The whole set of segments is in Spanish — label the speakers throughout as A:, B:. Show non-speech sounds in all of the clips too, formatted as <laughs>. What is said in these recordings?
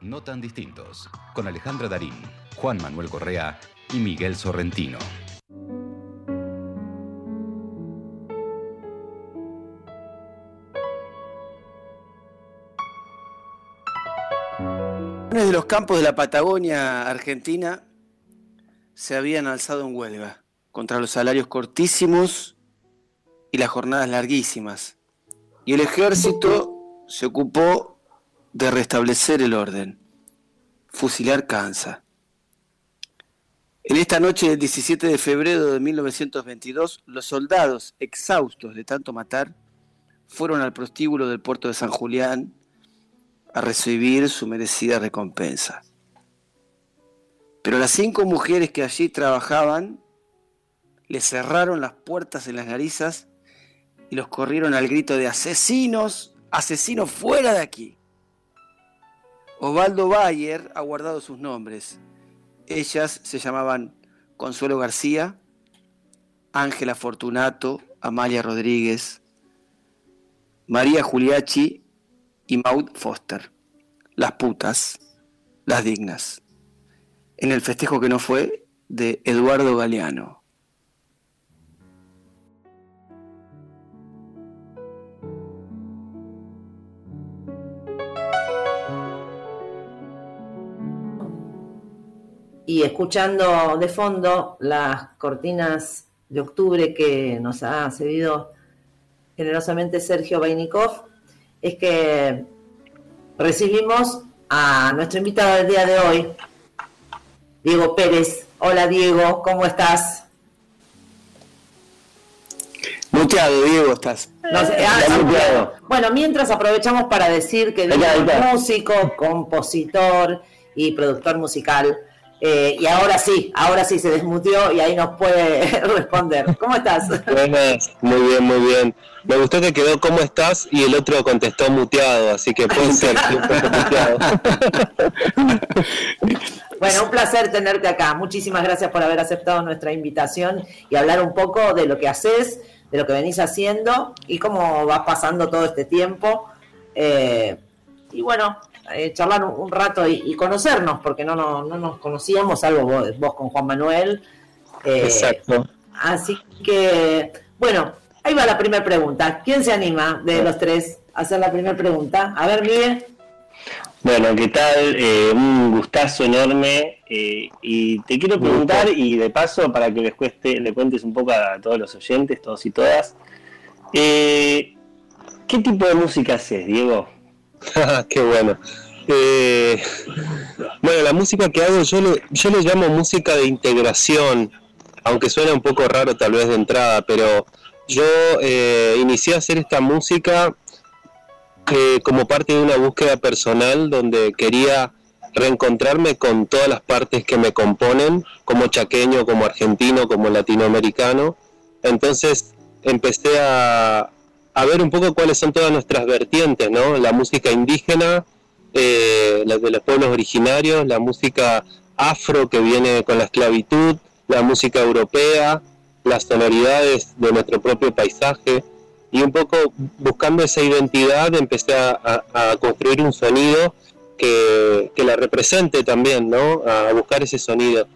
A: No tan distintos, con Alejandra Darín, Juan Manuel Correa y Miguel Sorrentino.
B: de los campos de la Patagonia Argentina se habían alzado en huelga contra los salarios cortísimos y las jornadas larguísimas. Y el ejército se ocupó de restablecer el orden. Fusilar cansa. En esta noche del 17 de febrero de 1922, los soldados, exhaustos de tanto matar, fueron al prostíbulo del puerto de San Julián a recibir su merecida recompensa. Pero las cinco mujeres que allí trabajaban le cerraron las puertas en las narizas y los corrieron al grito de asesinos, asesinos fuera de aquí. Osvaldo Bayer ha guardado sus nombres. Ellas se llamaban Consuelo García, Ángela Fortunato, Amalia Rodríguez, María Juliachi y Maud Foster. Las putas, las dignas. En el festejo que no fue de Eduardo Galeano.
C: Y escuchando de fondo las cortinas de octubre que nos ha cedido generosamente Sergio Bainikov, es que recibimos a nuestro invitado del día de hoy, Diego Pérez. Hola Diego, ¿cómo estás?
B: Muteado, Diego, estás.
C: Ah, bueno, mientras aprovechamos para decir que Diego es músico, compositor y productor musical eh, y ahora sí, ahora sí se desmutió y ahí nos puede <laughs> responder. ¿Cómo estás?
D: Buenas, muy bien, muy bien. Me gustó que quedó ¿cómo estás? y el otro contestó muteado, así que puede ser <laughs> muteado.
C: Bueno, un placer tenerte acá. Muchísimas gracias por haber aceptado nuestra invitación y hablar un poco de lo que haces, de lo que venís haciendo y cómo vas pasando todo este tiempo. Eh, y bueno, eh, charlar un, rato y, conocernos, porque no, no, no, nos conocíamos, salvo vos, con Juan Manuel.
D: Eh, Exacto.
C: Así que, bueno, ahí va la primera pregunta. ¿Quién se anima de los tres a hacer la primera pregunta? A ver, Miguel.
D: Bueno, ¿qué tal? Eh, un gustazo enorme. y te quiero preguntar, y de paso, para que les, cueste, le cuentes un poco a todos los oyentes, todos y todas, ¿qué tipo de música haces, Diego? <laughs> Qué bueno. Eh, bueno, la música que hago yo le, yo le llamo música de integración, aunque suena un poco raro tal vez de entrada, pero yo eh, inicié a hacer esta música eh, como parte de una búsqueda personal donde quería reencontrarme con todas las partes que me componen, como chaqueño, como argentino, como latinoamericano. Entonces empecé a, a ver un poco cuáles son todas nuestras vertientes, ¿no? La música indígena, eh, la de los pueblos originarios, la música afro que viene con la esclavitud, la música europea, las sonoridades de nuestro propio paisaje y un poco buscando esa identidad empecé a, construir un sonido que, la represente también, ¿no? A buscar ese sonido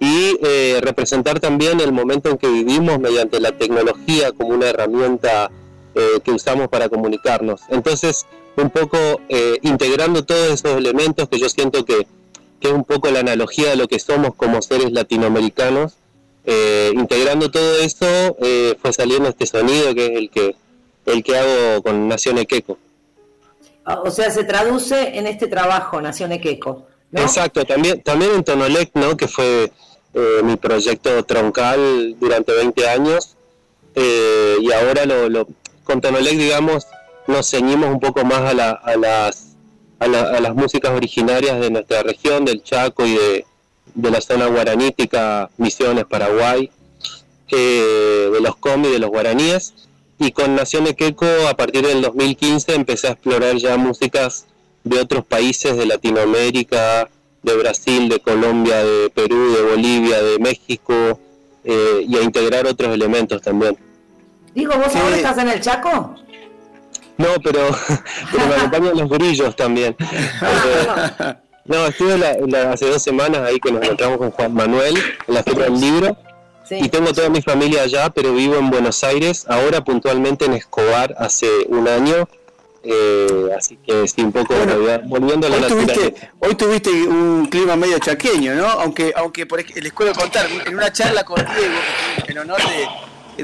D: y eh, representar también el momento en que vivimos mediante la tecnología como una herramienta eh, que usamos para comunicarnos. Entonces, un poco eh, integrando todos esos elementos que yo siento que, es un poco la analogía de lo que somos como seres latinoamericanos, eh, integrando todo eso fue saliendo este sonido que es el que, el que hago con Nación Equeco.
C: Ah, o sea, se traduce en este trabajo, Nación Equeco.
D: Exacto, también, también en Tonolec, ¿no? que fue mi proyecto troncal durante 20 años, y ahora lo, lo, con Tonolec, digamos, nos ceñimos un poco más a, las, a, las músicas originarias de nuestra región, del Chaco y de, la zona guaranítica, Misiones, Paraguay, eh, de los comi, de los guaraníes. Y con Nación Equeco, a partir del 2015, empecé a explorar ya músicas de otros países de Latinoamérica, de Brasil, de Colombia, de Perú, de Bolivia, de México, eh, y a integrar otros elementos también.
C: Digo, ¿vos ahora estás en el Chaco?
D: No, pero, <laughs> me acompañan los grillos también. <laughs> No, estuve hace dos semanas ahí que nos encontramos con Juan Manuel en la Feria del Libro. Y tengo toda mi familia allá, pero vivo en Buenos Aires, ahora puntualmente en Escobar hace un año. Eh, así que sí, un poco volviendo a la
B: hoy tuviste, hoy tuviste un clima medio chaqueño, ¿no? Aunque, aunque por, les puedo contar, en una charla con Diego, en honor de,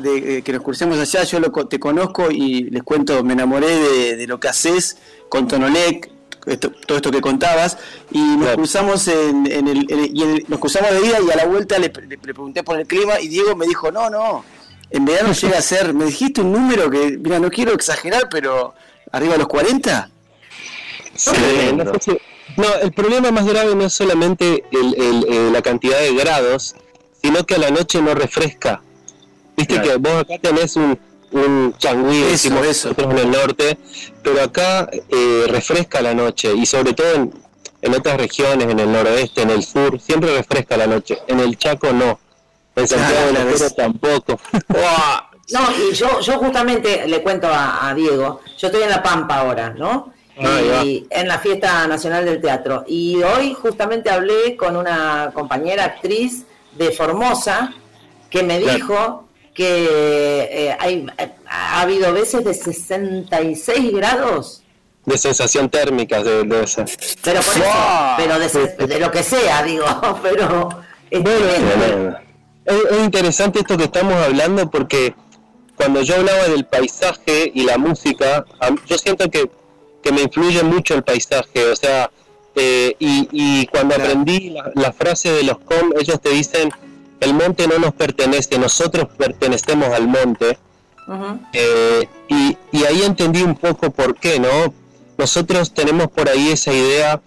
B: que nos crucemos allá, yo lo, te conozco y les cuento, me enamoré de, de lo que haces con Tonolec, todo esto que contabas, y nos cruzamos en, el, y nos cruzamos de día y a la vuelta le, pregunté por el clima y Diego me dijo, no, no, en verano llega a ser, me dijiste un número que, mira, no quiero exagerar, pero arriba de los 40.
D: no, el problema más grave no es solamente el, la cantidad de grados, sino que a la noche no refresca. Viste que vos acá tenés un, un changüí, decimos nosotros en el norte, pero acá eh, refresca la noche y sobre todo en, en, otras regiones, en el noroeste, en el sur, siempre refresca la noche. En el Chaco no. En Santiago de la tampoco. <laughs>
C: no, y yo, yo justamente le cuento a, Diego, yo estoy en La Pampa ahora, ¿no? y en la fiesta nacional del teatro. Y hoy justamente hablé con una compañera actriz de Formosa que me dijo que eh, hay, ha habido veces de 66 grados.
D: De sensación térmica de, de esa.
C: Pero, por eso, pero de, lo que sea, digo, <laughs> pero...
D: Es, es, interesante esto que estamos hablando porque cuando yo hablaba del paisaje y la música, yo siento que, que me influye mucho el paisaje, o sea, eh, y, y, cuando aprendí la, la, frase de los com, ellos te dicen el monte no nos pertenece, nosotros pertenecemos al monte. Eh, y, ahí entendí un poco por qué, ¿no? Nosotros tenemos por ahí esa idea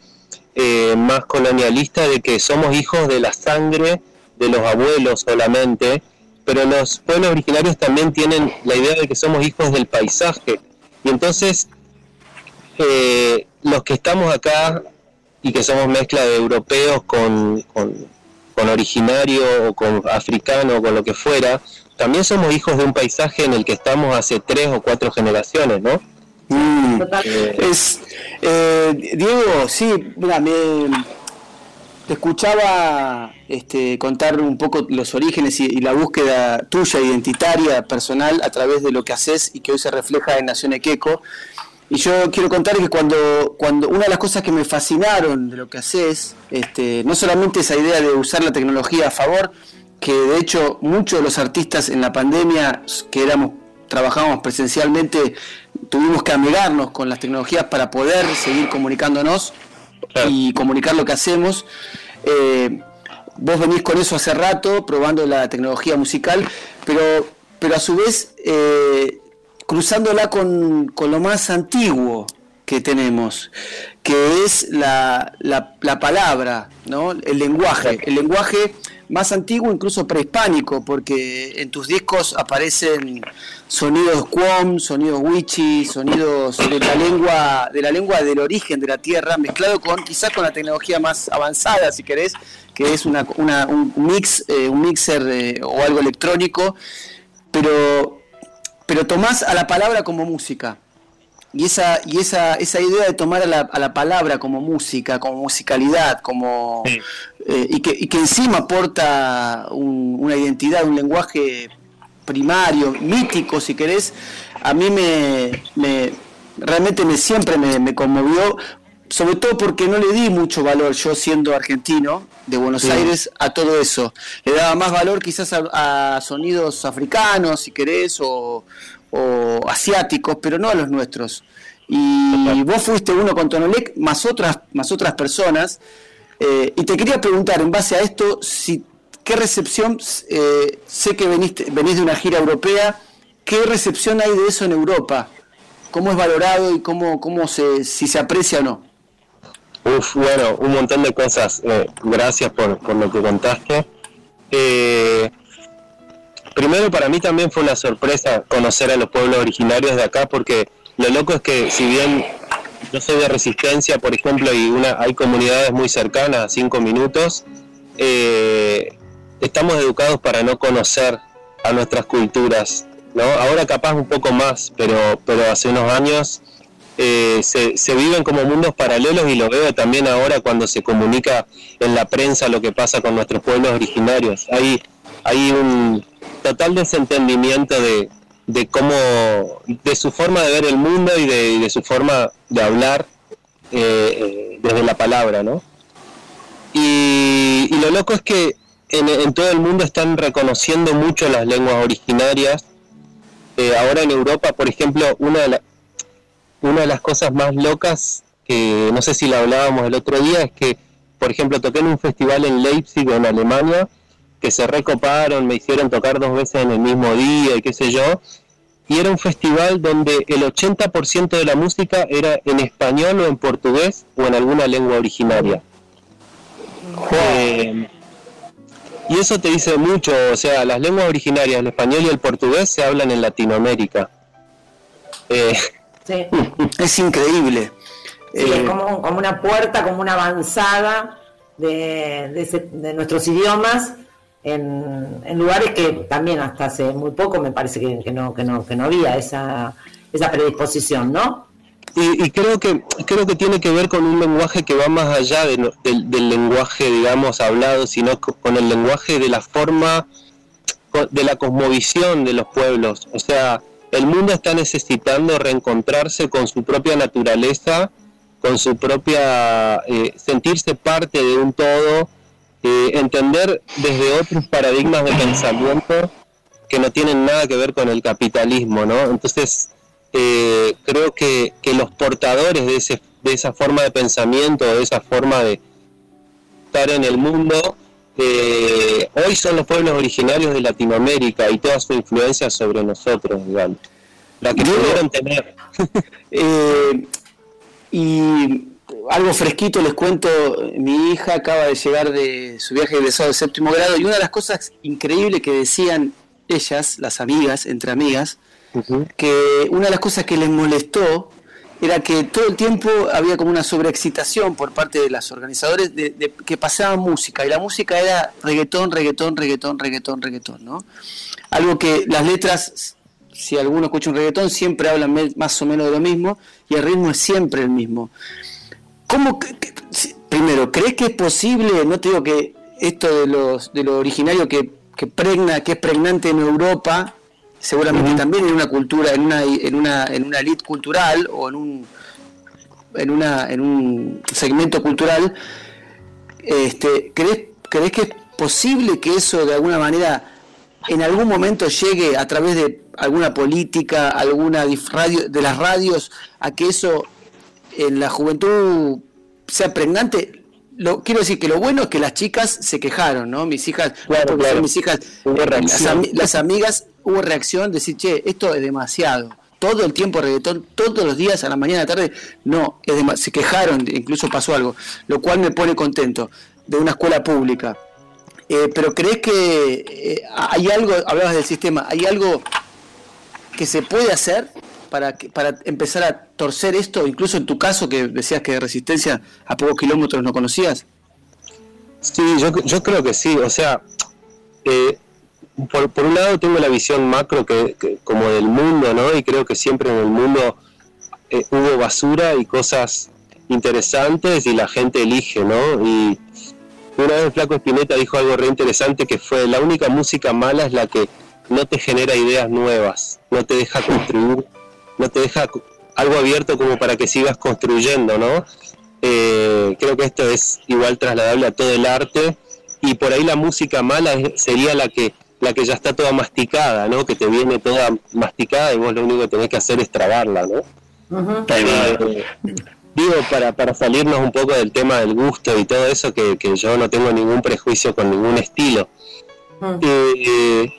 D: eh, más colonialista de que somos hijos de la sangre de los abuelos solamente, pero los pueblos originarios también tienen la idea de que somos hijos del paisaje. Y entonces, eh, los que estamos acá y que somos mezcla de europeos con con originario o con africano o con lo que fuera, también somos hijos de un paisaje en el que estamos hace tres o cuatro generaciones, ¿no?
B: Mm, es, eh, Diego, sí, mira, me te escuchaba este, contar un poco los orígenes y, la búsqueda tuya identitaria, personal, a través de lo que haces y que hoy se refleja en Nación Equeco. Y yo quiero contar que cuando, cuando una de las cosas que me fascinaron de lo que haces, este, no solamente esa idea de usar la tecnología a favor, que de hecho muchos de los artistas en la pandemia que éramos trabajábamos presencialmente, tuvimos que amigarnos con las tecnologías para poder seguir comunicándonos y comunicar lo que hacemos. Eh, vos venís con eso hace rato, probando la tecnología musical, pero, pero a su vez eh, cruzándola con, con, lo más antiguo que tenemos, que es la, la, palabra, ¿no? el lenguaje, el lenguaje más antiguo, incluso prehispánico, porque en tus discos aparecen sonidos cuom, sonidos wichi, sonidos de la lengua, de la lengua del origen de la tierra, mezclado con quizás con la tecnología más avanzada, si querés, que es una, una un mix, eh, un mixer eh, o algo electrónico, pero pero tomás a la palabra como música. Y esa, y esa, esa idea de tomar a la, a la palabra como música, como musicalidad, como eh, y, que, y que encima aporta una identidad, un lenguaje primario, mítico, si querés, a mí me, me realmente me siempre me, me, conmovió sobre todo porque no le di mucho valor, yo siendo argentino de Buenos Aires, a todo eso. Le daba más valor quizás a, sonidos africanos, si querés, o, asiáticos, pero no a los nuestros. Y vos fuiste uno con Tonolec, más otras, más otras personas. Eh, y te quería preguntar, en base a esto, si qué recepción, eh, sé que veniste, venís de una gira europea, ¿qué recepción hay de eso en Europa? ¿Cómo es valorado y cómo, cómo se, si se aprecia o no?
D: Uf, bueno, un montón de cosas. Eh, gracias por, lo que contaste. Eh, primero, para mí también fue una sorpresa conocer a los pueblos originarios de acá, porque lo loco es que si bien yo soy de resistencia, por ejemplo, y una, hay comunidades muy cercanas, cinco minutos, eh, estamos educados para no conocer a nuestras culturas. ¿no? Ahora capaz un poco más, pero, pero hace unos años eh, se, se, viven como mundos paralelos y lo veo también ahora cuando se comunica en la prensa lo que pasa con nuestros pueblos originarios. Hay, hay un total desentendimiento de, de cómo, de su forma de ver el mundo y de, su forma de hablar eh, eh, desde la palabra, ¿no? Y, lo loco es que en, todo el mundo están reconociendo mucho las lenguas originarias. ahora en Europa, por ejemplo, una de, las una de las cosas más locas, que no sé si la hablábamos el otro día, es que, por ejemplo, toqué en un festival en Leipzig, en Alemania, que se recoparon, me hicieron tocar dos veces en el mismo día y qué sé yo, y era un festival donde el 80% de la música era en español o en portugués o en alguna lengua originaria. Eh, y eso te dice mucho, o sea, las lenguas originarias, el español y el portugués, se hablan en Latinoamérica.
B: Eh, es increíble.
C: es eh, como, una puerta, como una avanzada de, nuestros idiomas en, lugares que también hasta hace muy poco me parece que, no, que, no, que no había esa, esa predisposición, ¿no?
D: Y, creo que creo que tiene que ver con un lenguaje que va más allá del, del lenguaje, digamos, hablado, sino con el lenguaje de la forma, de la cosmovisión de los pueblos. O sea, el mundo está necesitando reencontrarse con su propia naturaleza, con su propia, eh, sentirse parte de un todo, eh, entender desde otros paradigmas de pensamiento que no tienen nada que ver con el capitalismo, ¿no? Entonces, eh, creo que, los portadores de, ese, de esa forma de pensamiento, de esa forma de estar en el mundo, eh, hoy son los pueblos originarios de Latinoamérica y toda su influencia sobre nosotros, digamos, la que pudieron tener. <laughs>
B: Eh, y algo fresquito les cuento, mi hija acaba de llegar de su viaje egresado de séptimo grado y una de las cosas increíbles que decían ellas, las amigas, entre amigas, que una de las cosas que les molestó era que todo el tiempo había como una sobreexcitación por parte de las organizadores de, que pasaba música y la música era reggaetón, reggaetón, reggaetón, reggaetón, reggaetón, ¿no? Algo que las letras, si alguno escucha un reggaetón, siempre hablan más o menos de lo mismo y el ritmo es siempre el mismo. ¿Cómo, primero, crees que es posible, no te digo que esto de, los, de lo originario que, que pregna, que es pregnante en Europa, seguramente también en una cultura, en una, en una, en una elite cultural o en un, en una, en un segmento cultural, este, ¿crees, ¿crees que es posible que eso de alguna manera en algún momento llegue a través de alguna política, alguna radio, de las radios, a que eso en la juventud sea pregnante? Lo, quiero decir que lo bueno es que las chicas se quejaron, ¿no? Mis hijas, mis hijas, las, amigas hubo reacción, decir, che, esto es demasiado. Todo el tiempo reggaetón, todos los días, a la mañana, a la tarde, no, es se quejaron, incluso pasó algo, lo cual me pone contento, de una escuela pública. Eh, pero crees que eh, hay algo, hablabas del sistema, hay algo que se puede hacer para, para empezar a torcer esto, incluso en tu caso que decías que de resistencia a pocos kilómetros no conocías?
D: Sí, yo, yo creo que sí, o sea, eh, por, un lado tengo la visión macro que, como del mundo, ¿no? Y creo que siempre en el mundo eh, hubo basura y cosas interesantes y la gente elige, ¿no? Y una vez Flaco Espineta dijo algo re interesante que fue la única música mala es la que no te genera ideas nuevas, no te deja construir, no te deja algo abierto como para que sigas construyendo, ¿no? Eh, creo que esto es igual trasladable a todo el arte y por ahí la música mala sería la que la que ya está toda masticada, ¿no? Que te viene toda masticada y vos lo único que tenés que hacer es trabarla, ¿no? Eh, digo, para, para salirnos un poco del tema del gusto y todo eso, que, yo no tengo ningún prejuicio con ningún estilo. Eh,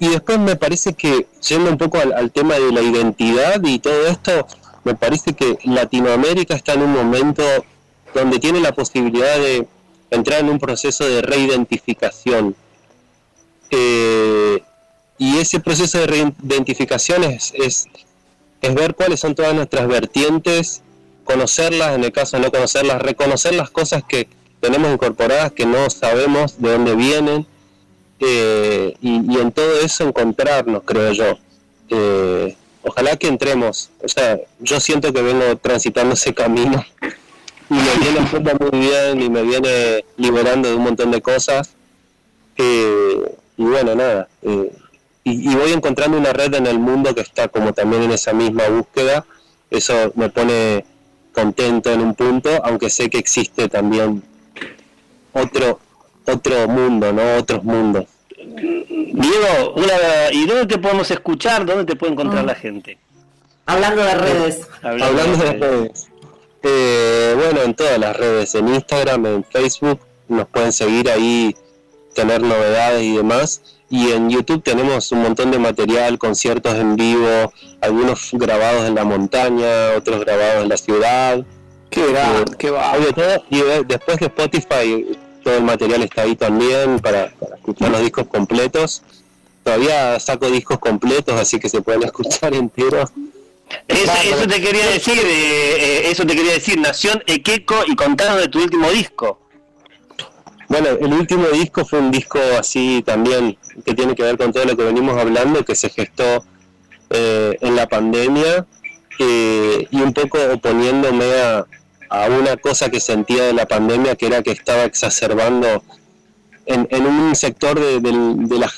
D: y después me parece que, yendo un poco al, tema de la identidad y todo esto, me parece que Latinoamérica está en un momento donde tiene la posibilidad de entrar en un proceso de reidentificación eh, y ese proceso de reidentificación es, es, ver cuáles son todas nuestras vertientes, conocerlas, en el caso de no conocerlas, reconocer las cosas que tenemos incorporadas que no sabemos de dónde vienen, eh, y, en todo eso encontrarnos, creo yo. Eh, ojalá que entremos. O sea, yo siento que vengo transitando ese camino y me viene muy bien y me viene liberando de un montón de cosas. Eh, y bueno, nada. Eh, y, y, voy encontrando una red en el mundo que está como también en esa misma búsqueda. Eso me pone contento en un punto, aunque sé que existe también otro otro mundo, ¿no? Otros mundos.
E: Diego, una, ¿y dónde te podemos escuchar? ¿Dónde te puede encontrar mm. la gente?
C: Hablando de redes.
D: Hablando, de redes. Eh, bueno, en todas las redes, en Instagram, en Facebook, nos pueden seguir ahí, tener novedades y demás. Y en YouTube tenemos un montón de material, conciertos en vivo, algunos grabados en la montaña, otros grabados en la ciudad.
B: Qué va, qué va.
D: Y después de Spotify todo el material está ahí también para, escuchar los discos completos. Todavía saco discos completos, así que se pueden <laughs> escuchar enteros.
E: Eso, te quería decir, eh, eh, eso te quería decir, Nación Equeco y contanos de tu último disco.
D: Bueno, el último disco fue un disco así también que tiene que ver con todo lo que venimos hablando, que se gestó eh, en la pandemia y un poco oponiéndome a, a una cosa que sentía de la pandemia, que era que estaba exacerbando, en, un sector de, la,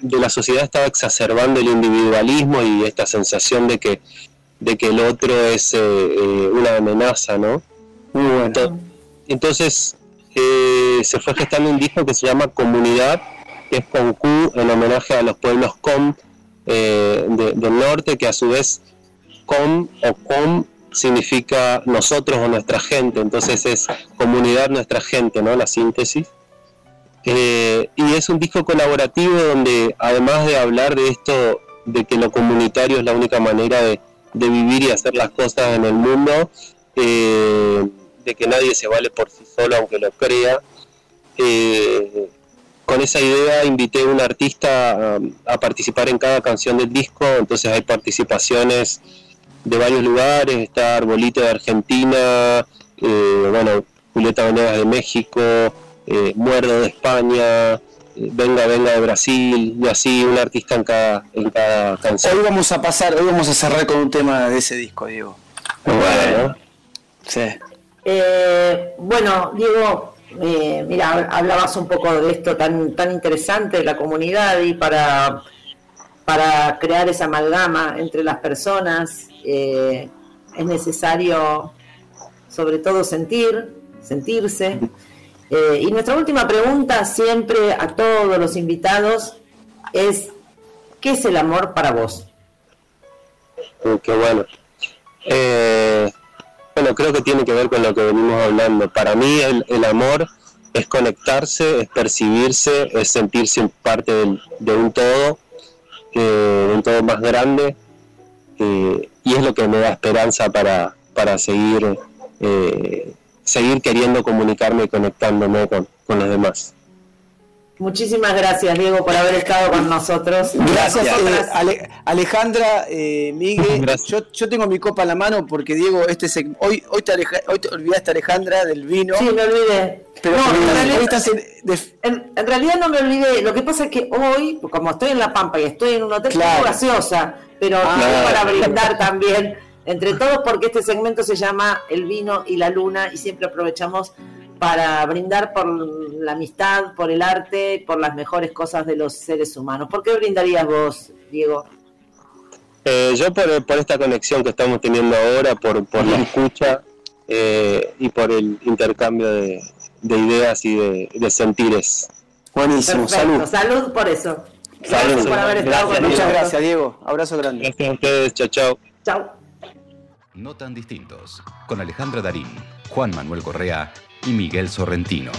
D: de la sociedad estaba exacerbando el individualismo y esta sensación de que, de que el otro es eh, eh, una amenaza, ¿no? Entonces eh, se fue gestando un disco que se llama Comunidad, que es con Q en homenaje a los pueblos Com del norte, que a su vez Com o Com significa nosotros o nuestra gente, entonces es comunidad nuestra gente, ¿no? La síntesis. Eh, y es un disco colaborativo donde además de hablar de esto, de que lo comunitario es la única manera de, vivir y hacer las cosas en el mundo, eh, de que nadie se vale por sí solo aunque lo crea, eh, con esa idea invité a un artista a participar en cada canción del disco, entonces hay participaciones de varios lugares, está Arbolito de Argentina, eh, bueno, Julieta Venegas de México, eh, Muerdo de España, eh, Venga Venga de Brasil, y así un artista en cada, en cada canción.
B: Hoy vamos a pasar, hoy vamos a cerrar con un tema de ese disco, Diego.
C: Bueno, sí. Bueno Diego, mira, hablabas un poco de esto tan, tan interesante de la comunidad y para, para crear esa amalgama entre las personas eh, es necesario sobre todo sentir, sentirse. Eh, y nuestra última pregunta siempre a todos los invitados es, ¿qué es el amor para vos?
D: qué bueno. Eh, bueno, creo que tiene que ver con lo que venimos hablando. Para mí el, amor es conectarse, es percibirse, es sentirse parte de un todo, de un todo más grande, y es lo que me da esperanza para, para seguir, eh, seguir queriendo comunicarme y conectándome con, los demás.
C: Muchísimas gracias, Diego, por haber estado con nosotros.
B: Gracias, eh, Alejandra, Miguel. Yo, yo, tengo mi copa en la mano porque, Diego, este hoy, hoy, te hoy te olvidaste, Alejandra, del vino.
C: Sí, me olvidé. Pero no, en, realidad, no me olvidé. Lo que pasa es que hoy, como estoy en La Pampa y estoy en un hotel, claro. gaseosa pero ah. para brindar también entre todos porque este segmento se llama El vino y la luna y siempre aprovechamos para brindar por la amistad, por el arte, por las mejores cosas de los seres humanos. ¿Por qué brindarías vos, Diego?
D: Eh, yo por, esta conexión que estamos teniendo ahora, por, por la escucha eh, y por el intercambio de, ideas y de, sentires.
C: Buenísimo, salud. Salud por eso.
B: Gracias por haber estado con Muchas gracias, Diego. Abrazo grande.
D: Gracias a ustedes. Chao, chao.
C: Chao.
A: No tan distintos. Con Alejandra Darín, Juan Manuel Correa y Miguel Sorrentino.